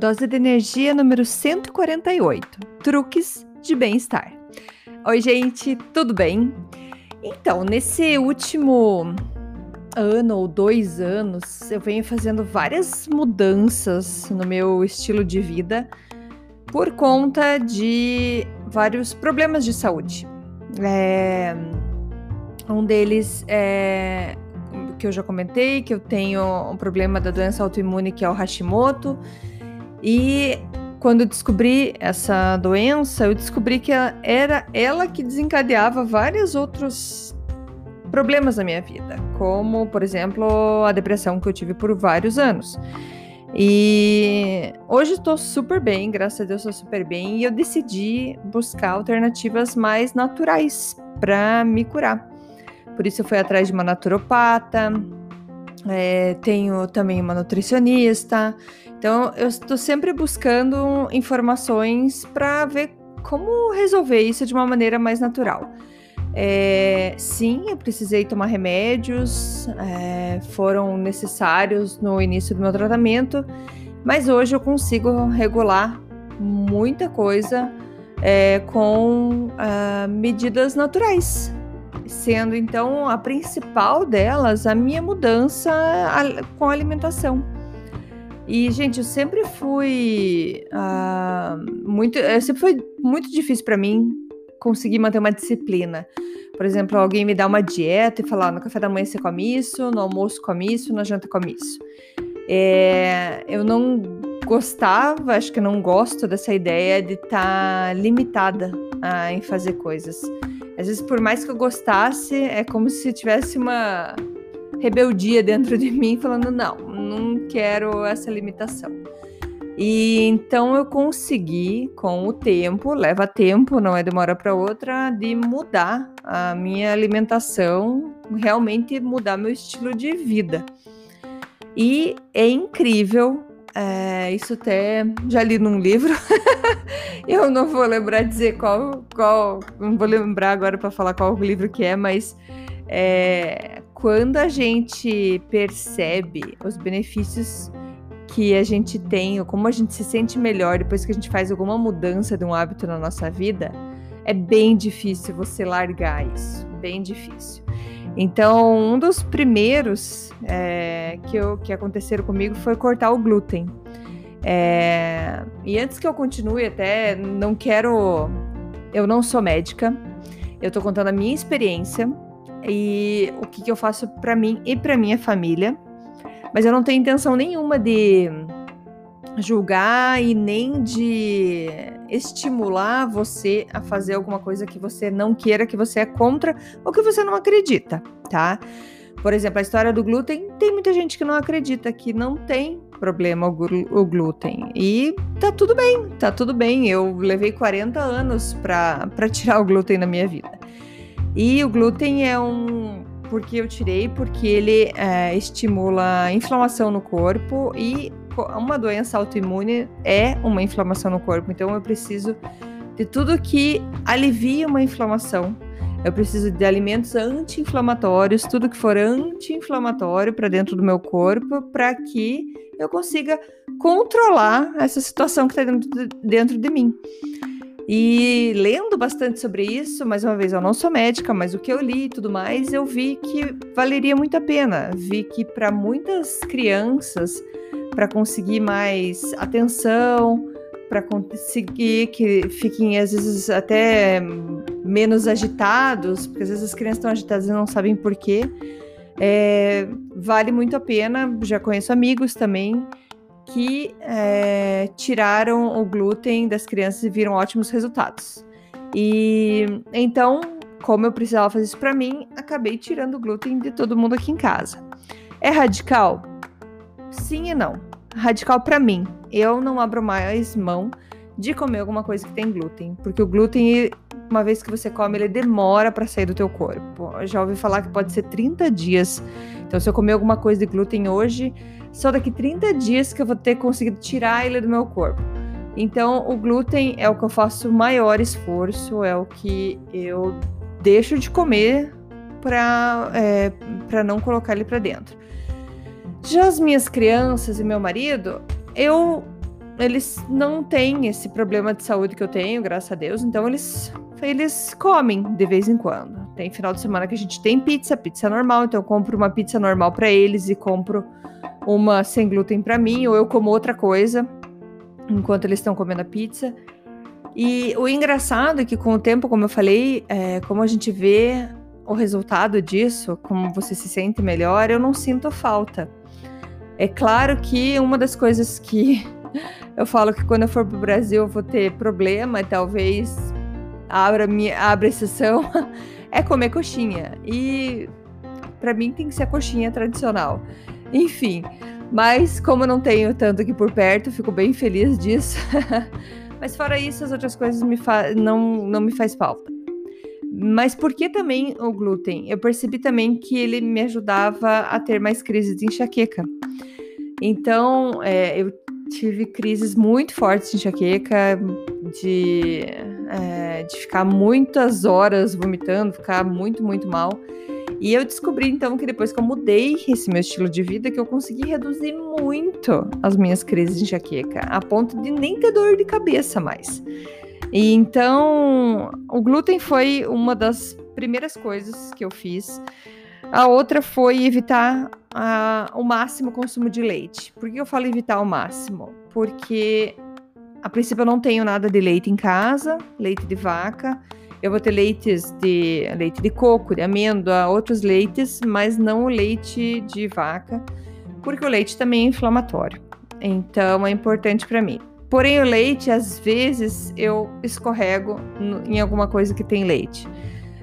Dose de energia número 148. Truques de bem-estar. Oi, gente, tudo bem? Então, nesse último ano ou dois anos, eu venho fazendo várias mudanças no meu estilo de vida por conta de vários problemas de saúde. É, um deles é que eu já comentei, que eu tenho um problema da doença autoimune que é o Hashimoto. E quando descobri essa doença, eu descobri que era ela que desencadeava vários outros problemas na minha vida, como, por exemplo, a depressão que eu tive por vários anos. E hoje estou super bem, graças a Deus estou super bem, e eu decidi buscar alternativas mais naturais para me curar. Por isso eu fui atrás de uma naturopata, é, tenho também uma nutricionista, então, eu estou sempre buscando informações para ver como resolver isso de uma maneira mais natural. É, sim, eu precisei tomar remédios, é, foram necessários no início do meu tratamento, mas hoje eu consigo regular muita coisa é, com uh, medidas naturais, sendo então a principal delas a minha mudança com a alimentação. E, gente, eu sempre fui uh, muito. Eh, sempre foi muito difícil para mim conseguir manter uma disciplina. Por exemplo, alguém me dá uma dieta e falar: no café da manhã você come isso, no almoço come isso, na janta come isso. É, eu não gostava, acho que não gosto dessa ideia de estar tá limitada uh, em fazer coisas. Às vezes, por mais que eu gostasse, é como se tivesse uma rebeldia dentro de mim, falando: não, não quero essa limitação. E então eu consegui, com o tempo, leva tempo, não é de uma hora para outra, de mudar a minha alimentação, realmente mudar meu estilo de vida. E é incrível, é, isso até já li num livro, eu não vou lembrar dizer qual, qual, não vou lembrar agora para falar qual livro que é, mas é, quando a gente percebe os benefícios que a gente tem, ou como a gente se sente melhor depois que a gente faz alguma mudança de um hábito na nossa vida, é bem difícil você largar isso, bem difícil. Então, um dos primeiros é, que, eu, que aconteceram comigo foi cortar o glúten. É, e antes que eu continue, até não quero. Eu não sou médica, eu tô contando a minha experiência e o que, que eu faço para mim e para minha família. Mas eu não tenho intenção nenhuma de julgar e nem de estimular você a fazer alguma coisa que você não queira, que você é contra ou que você não acredita, tá? Por exemplo, a história do glúten, tem muita gente que não acredita que não tem problema o, glúten. E tá tudo bem, tá tudo bem. Eu levei 40 anos para tirar o glúten na minha vida. E o glúten é um. Porque eu tirei, porque ele é, estimula inflamação no corpo e uma doença autoimune é uma inflamação no corpo. Então eu preciso de tudo que alivia uma inflamação. Eu preciso de alimentos anti-inflamatórios, tudo que for anti-inflamatório para dentro do meu corpo, para que eu consiga controlar essa situação que está dentro, dentro de mim. E lendo bastante sobre isso, mais uma vez, eu não sou médica, mas o que eu li e tudo mais, eu vi que valeria muito a pena. Vi que para muitas crianças, para conseguir mais atenção, para conseguir que fiquem às vezes até menos agitados, porque às vezes as crianças estão agitadas e não sabem por quê. É, vale muito a pena. Já conheço amigos também que é, tiraram o glúten das crianças e viram ótimos resultados. E então como eu precisava fazer isso para mim, acabei tirando o glúten de todo mundo aqui em casa. É radical? Sim e não. Radical para mim. Eu não abro mais mão de comer alguma coisa que tem glúten, porque o glúten, uma vez que você come, ele demora para sair do teu corpo. Eu já ouvi falar que pode ser 30 dias. Então, se eu comer alguma coisa de glúten hoje, só daqui 30 dias que eu vou ter conseguido tirar ele do meu corpo. Então, o glúten é o que eu faço maior esforço, é o que eu deixo de comer para é, não colocar ele para dentro. Já as minhas crianças e meu marido, eu eles não têm esse problema de saúde que eu tenho, graças a Deus, então eles eles comem de vez em quando. Tem final de semana que a gente tem pizza, pizza normal, então eu compro uma pizza normal para eles e compro uma sem glúten para mim, ou eu como outra coisa enquanto eles estão comendo a pizza. E o engraçado é que com o tempo, como eu falei, é, como a gente vê o resultado disso, como você se sente melhor, eu não sinto falta. É claro que uma das coisas que eu falo que quando eu for para o Brasil eu vou ter problema, talvez abra, minha, abra exceção, é comer coxinha. E para mim tem que ser a coxinha tradicional. Enfim, mas como não tenho tanto aqui por perto, fico bem feliz disso. Mas fora isso, as outras coisas me não, não me faz falta. Mas por que também o glúten? Eu percebi também que ele me ajudava a ter mais crises de enxaqueca. Então, é, eu tive crises muito fortes de enxaqueca, de, é, de ficar muitas horas vomitando, ficar muito, muito mal. E eu descobri então que depois que eu mudei esse meu estilo de vida, que eu consegui reduzir muito as minhas crises de enxaqueca, a ponto de nem ter dor de cabeça mais. E então, o glúten foi uma das primeiras coisas que eu fiz. A outra foi evitar o máximo consumo de leite. Por que eu falo evitar o máximo? Porque a princípio eu não tenho nada de leite em casa, leite de vaca. Eu vou ter leites de leite de coco, de amêndoa, outros leites, mas não o leite de vaca, porque o leite também é inflamatório. Então é importante para mim. Porém, o leite, às vezes, eu escorrego em alguma coisa que tem leite.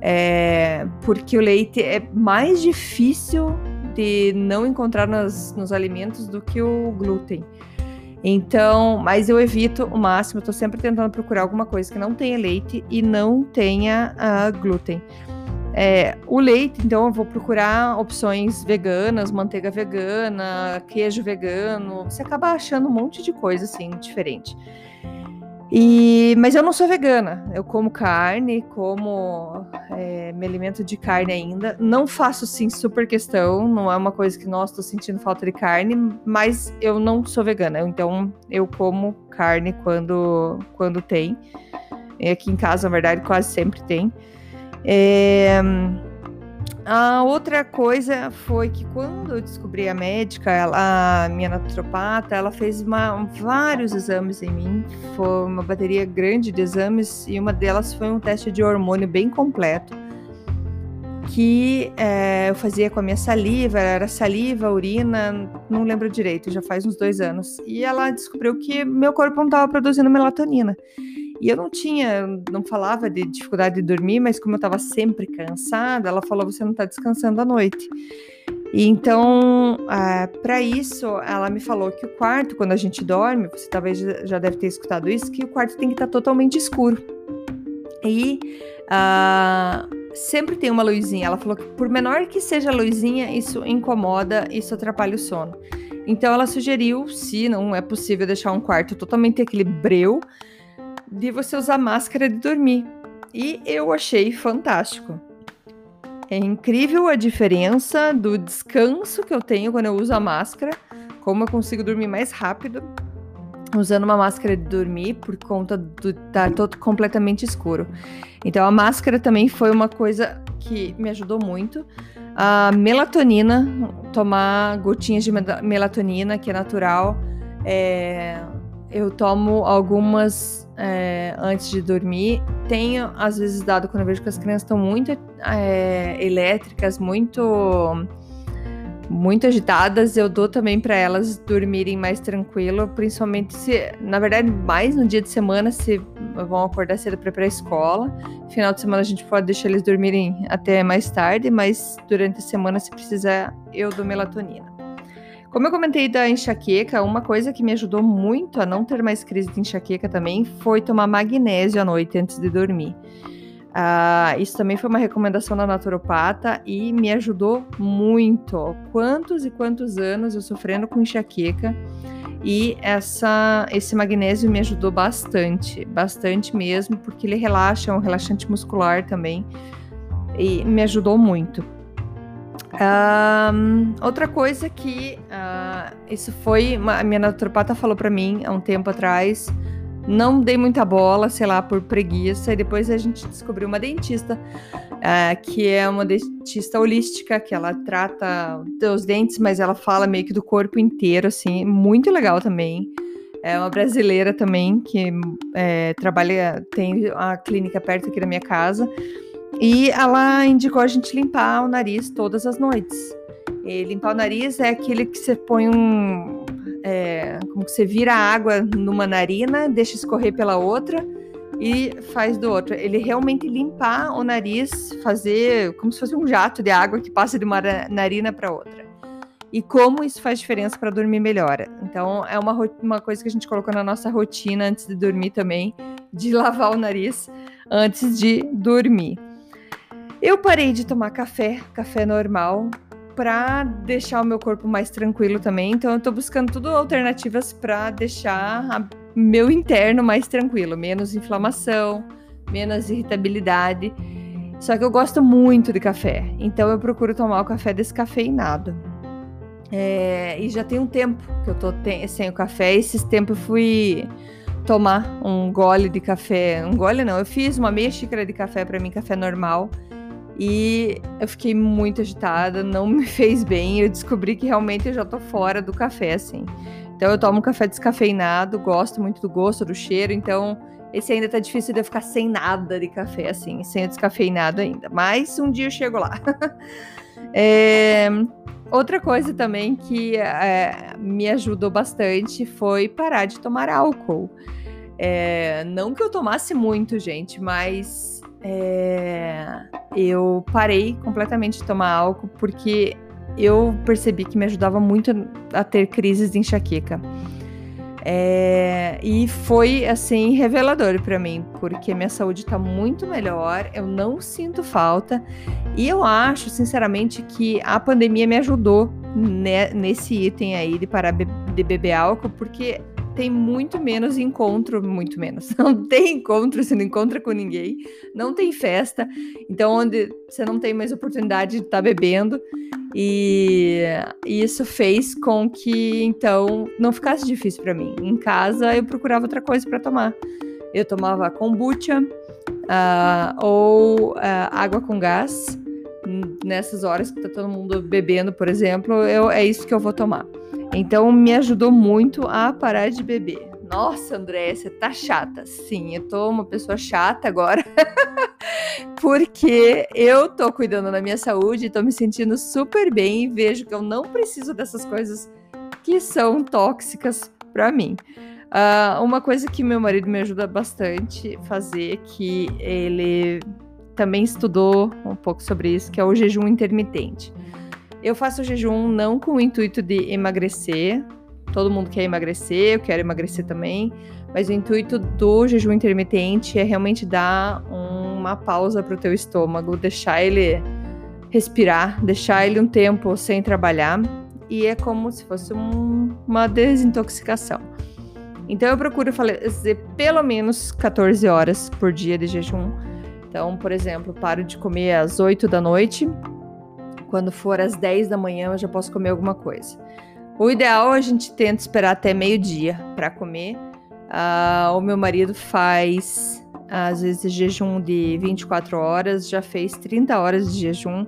É, porque o leite é mais difícil de não encontrar nos, nos alimentos do que o glúten. Então, mas eu evito o máximo, eu tô sempre tentando procurar alguma coisa que não tenha leite e não tenha uh, glúten. É, o leite, então, eu vou procurar opções veganas, manteiga vegana, queijo vegano. Você acaba achando um monte de coisa assim diferente. E, mas eu não sou vegana, eu como carne, como é, me alimento de carne ainda. Não faço sim super questão, não é uma coisa que, nossa, tô sentindo falta de carne, mas eu não sou vegana, então eu como carne quando, quando tem. Aqui em casa, na verdade, quase sempre tem. É, a outra coisa foi que quando eu descobri a médica, ela, a minha naturopata, ela fez uma, vários exames em mim, foi uma bateria grande de exames e uma delas foi um teste de hormônio bem completo que é, eu fazia com a minha saliva, era saliva, urina, não lembro direito, já faz uns dois anos. E ela descobriu que meu corpo não estava produzindo melatonina. E eu não tinha, não falava de dificuldade de dormir, mas como eu estava sempre cansada, ela falou: você não está descansando à noite. E então, ah, para isso, ela me falou que o quarto, quando a gente dorme, você talvez já deve ter escutado isso, que o quarto tem que estar tá totalmente escuro. E uh, sempre tem uma luzinha. Ela falou que por menor que seja a luzinha, isso incomoda, isso atrapalha o sono. Então ela sugeriu, se não é possível deixar um quarto totalmente aquele breu, de você usar máscara de dormir. E eu achei fantástico. É incrível a diferença do descanso que eu tenho quando eu uso a máscara, como eu consigo dormir mais rápido usando uma máscara de dormir por conta do estar tá todo completamente escuro. Então a máscara também foi uma coisa que me ajudou muito. A melatonina, tomar gotinhas de melatonina, que é natural. É, eu tomo algumas é, antes de dormir. Tenho, às vezes, dado quando eu vejo que as crianças estão muito é, elétricas, muito muito agitadas, eu dou também para elas dormirem mais tranquilo, principalmente se, na verdade, mais no dia de semana, se vão acordar cedo para para a escola. Final de semana a gente pode deixar eles dormirem até mais tarde, mas durante a semana, se precisar, eu dou melatonina. Como eu comentei da enxaqueca, uma coisa que me ajudou muito a não ter mais crise de enxaqueca também foi tomar magnésio à noite antes de dormir. Uh, isso também foi uma recomendação da naturopata e me ajudou muito. Quantos e quantos anos eu sofrendo com enxaqueca e essa, esse magnésio me ajudou bastante, bastante mesmo, porque ele relaxa, é um relaxante muscular também e me ajudou muito. Uh, outra coisa que isso foi, uma, a minha naturopata falou para mim há um tempo atrás não dei muita bola, sei lá, por preguiça. E depois a gente descobriu uma dentista, uh, que é uma dentista holística, que ela trata os dentes, mas ela fala meio que do corpo inteiro, assim, muito legal também. É uma brasileira também, que é, trabalha, tem a clínica perto aqui da minha casa. E ela indicou a gente limpar o nariz todas as noites. E limpar o nariz é aquele que você põe um, é, como que você vira a água numa narina, deixa escorrer pela outra e faz do outro. Ele realmente limpar o nariz, fazer como se fosse um jato de água que passa de uma narina para outra. E como isso faz diferença para dormir melhor. Então, é uma, uma coisa que a gente colocou na nossa rotina antes de dormir também, de lavar o nariz antes de dormir. Eu parei de tomar café, café normal, para deixar o meu corpo mais tranquilo também. Então eu tô buscando tudo alternativas para deixar meu interno mais tranquilo, menos inflamação, menos irritabilidade. Só que eu gosto muito de café, então eu procuro tomar o café descafeinado. É, e já tem um tempo que eu tô sem o café. Esses tempos eu fui tomar um gole de café. Um gole não, eu fiz uma meia xícara de café para mim, café normal. E eu fiquei muito agitada, não me fez bem. Eu descobri que realmente eu já tô fora do café, assim. Então eu tomo café descafeinado, gosto muito do gosto, do cheiro, então esse ainda tá difícil de eu ficar sem nada de café, assim, sem o descafeinado ainda. Mas um dia eu chego lá. é, outra coisa também que é, me ajudou bastante foi parar de tomar álcool. É, não que eu tomasse muito, gente, mas é, eu parei completamente de tomar álcool porque eu percebi que me ajudava muito a ter crises de enxaqueca. É, e foi assim revelador para mim, porque minha saúde está muito melhor, eu não sinto falta e eu acho, sinceramente, que a pandemia me ajudou né, nesse item aí de parar de beber álcool, porque tem muito menos encontro, muito menos. Não tem encontro, você não encontra com ninguém, não tem festa. Então, onde você não tem mais oportunidade de estar tá bebendo. E isso fez com que, então, não ficasse difícil para mim. Em casa, eu procurava outra coisa para tomar. Eu tomava kombucha uh, ou uh, água com gás. Nessas horas que tá todo mundo bebendo, por exemplo, eu, é isso que eu vou tomar. Então me ajudou muito a parar de beber. Nossa, André, você tá chata. Sim, eu tô uma pessoa chata agora. Porque eu tô cuidando da minha saúde, tô me sentindo super bem e vejo que eu não preciso dessas coisas que são tóxicas para mim. Uh, uma coisa que meu marido me ajuda bastante fazer, que ele também estudou um pouco sobre isso, que é o jejum intermitente. Eu faço jejum não com o intuito de emagrecer. Todo mundo quer emagrecer, eu quero emagrecer também. Mas o intuito do jejum intermitente é realmente dar uma pausa para o teu estômago, deixar ele respirar, deixar ele um tempo sem trabalhar. E é como se fosse um, uma desintoxicação. Então eu procuro fazer pelo menos 14 horas por dia de jejum. Então, por exemplo, paro de comer às 8 da noite quando for às 10 da manhã, eu já posso comer alguma coisa. O ideal é a gente tenta esperar até meio-dia para comer. Uh, o meu marido faz, às vezes, jejum de 24 horas, já fez 30 horas de jejum.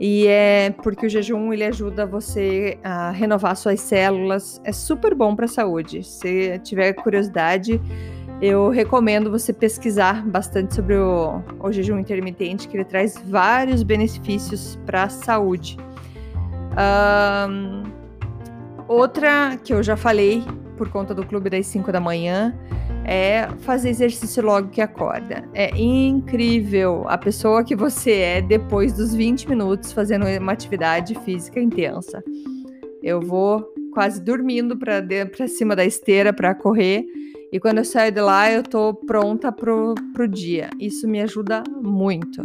E é porque o jejum ele ajuda você a renovar suas células, é super bom para a saúde. Se tiver curiosidade, eu recomendo você pesquisar bastante sobre o, o jejum intermitente, que ele traz vários benefícios para a saúde. Um, outra que eu já falei por conta do clube das 5 da manhã é fazer exercício logo que acorda. É incrível a pessoa que você é depois dos 20 minutos fazendo uma atividade física intensa. Eu vou quase dormindo para cima da esteira para correr e quando eu saio de lá eu tô pronta pro, pro dia. Isso me ajuda muito.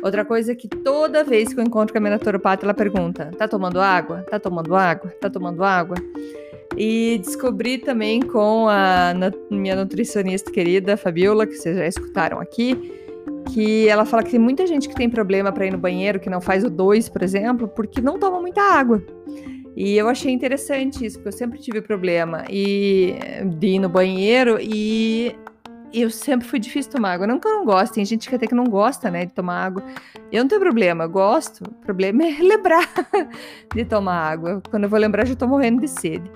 Outra coisa é que toda vez que eu encontro com a minha naturopata, ela pergunta: tá tomando água? Tá tomando água? Tá tomando água? E descobri também com a minha nutricionista querida, Fabiola, que vocês já escutaram aqui, que ela fala que tem muita gente que tem problema para ir no banheiro, que não faz o 2, por exemplo, porque não toma muita água. E eu achei interessante isso, porque eu sempre tive problema e, de ir no banheiro e eu sempre fui difícil tomar água. Não que eu não gosto, tem gente que até que não gosta, né, de tomar água. Eu não tenho problema, gosto. O problema é lembrar de tomar água. Quando eu vou lembrar, já tô morrendo de sede.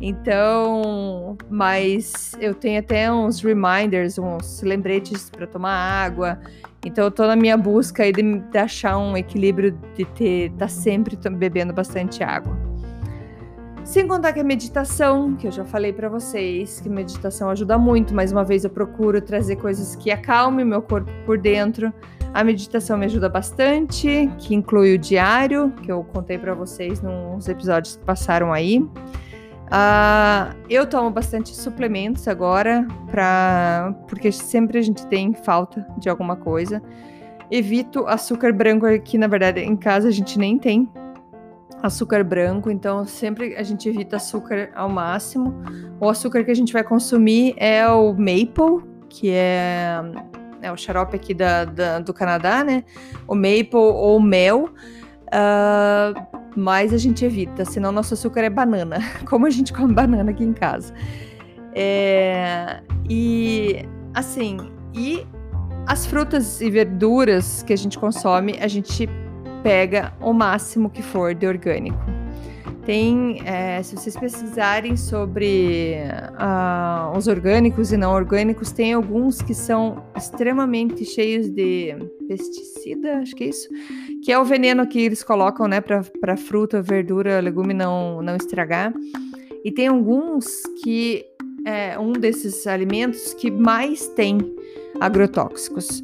Então, mas eu tenho até uns reminders, uns lembretes para tomar água. Então, eu tô na minha busca aí de, de achar um equilíbrio de ter, tá sempre bebendo bastante água. Sem contar que a meditação, que eu já falei para vocês, que meditação ajuda muito, mais uma vez eu procuro trazer coisas que acalmem meu corpo por dentro. A meditação me ajuda bastante, que inclui o diário, que eu contei para vocês nos episódios que passaram aí. Uh, eu tomo bastante suplementos agora, pra, porque sempre a gente tem falta de alguma coisa. Evito açúcar branco, que na verdade em casa a gente nem tem açúcar branco, então sempre a gente evita açúcar ao máximo. O açúcar que a gente vai consumir é o maple, que é, é o xarope aqui da, da, do Canadá, né? O maple ou mel. Uh, mas a gente evita, senão nosso açúcar é banana, como a gente come banana aqui em casa. É, e assim, e as frutas e verduras que a gente consome, a gente pega o máximo que for de orgânico. Tem, é, se vocês pesquisarem sobre uh, os orgânicos e não orgânicos, tem alguns que são extremamente cheios de pesticida, acho que é isso, que é o veneno que eles colocam, né, para fruta, verdura, legume não, não estragar. E tem alguns que é um desses alimentos que mais tem agrotóxicos.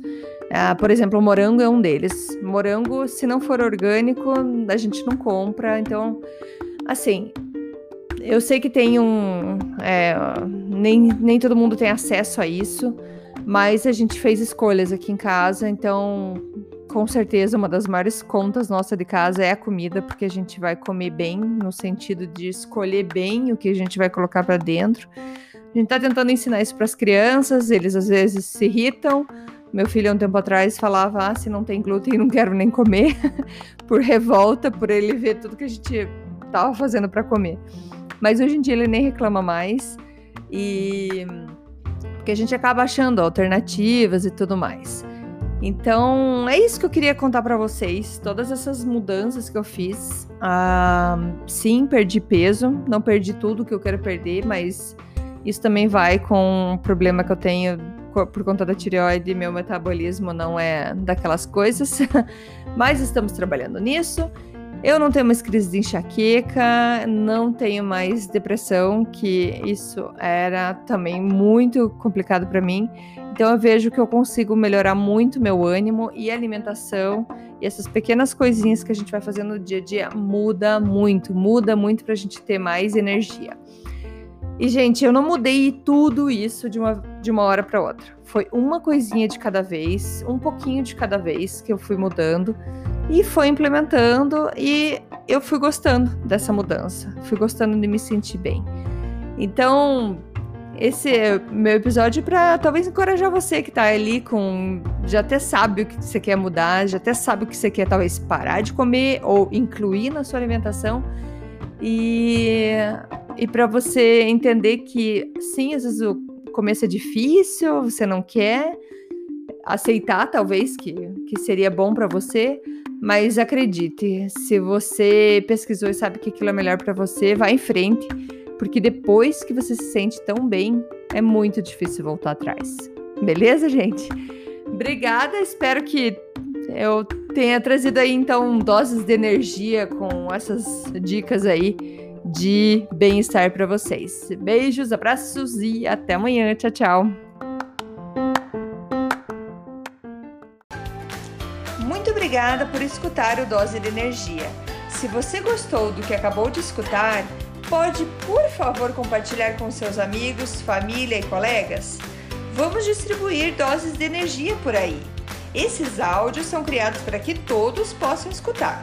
Uh, por exemplo, o morango é um deles. Morango, se não for orgânico, a gente não compra. Então, Assim, eu sei que tem um. É, nem, nem todo mundo tem acesso a isso, mas a gente fez escolhas aqui em casa, então com certeza uma das maiores contas nossa de casa é a comida, porque a gente vai comer bem, no sentido de escolher bem o que a gente vai colocar para dentro. A gente tá tentando ensinar isso para as crianças, eles às vezes se irritam. Meu filho, um tempo atrás, falava: ah, se não tem glúten, não quero nem comer, por revolta, por ele ver tudo que a gente tava fazendo para comer. Mas hoje em dia ele nem reclama mais e porque a gente acaba achando alternativas e tudo mais. Então, é isso que eu queria contar para vocês. Todas essas mudanças que eu fiz. Ah, sim, perdi peso. Não perdi tudo que eu quero perder, mas isso também vai com o problema que eu tenho por conta da tireoide. Meu metabolismo não é daquelas coisas. mas estamos trabalhando nisso. Eu não tenho mais crise de enxaqueca, não tenho mais depressão, que isso era também muito complicado para mim. Então eu vejo que eu consigo melhorar muito meu ânimo e alimentação e essas pequenas coisinhas que a gente vai fazendo no dia a dia muda muito, muda muito para a gente ter mais energia. E gente, eu não mudei tudo isso de uma, de uma hora para outra. Foi uma coisinha de cada vez, um pouquinho de cada vez que eu fui mudando e foi implementando e eu fui gostando dessa mudança, fui gostando de me sentir bem. Então, esse é meu episódio para talvez encorajar você que tá ali com já até sabe o que você quer mudar, já até sabe o que você quer talvez parar de comer ou incluir na sua alimentação. E e para você entender que sim, às vezes o começo é difícil, você não quer aceitar talvez que, que seria bom para você, mas acredite, se você pesquisou e sabe que aquilo é melhor para você, vá em frente, porque depois que você se sente tão bem, é muito difícil voltar atrás. Beleza, gente? Obrigada, espero que eu tenha trazido aí então doses de energia com essas dicas aí de bem-estar para vocês. Beijos, abraços e até amanhã. Tchau, tchau. Muito obrigada por escutar o Dose de Energia. Se você gostou do que acabou de escutar, pode, por favor, compartilhar com seus amigos, família e colegas? Vamos distribuir doses de energia por aí. Esses áudios são criados para que todos possam escutar,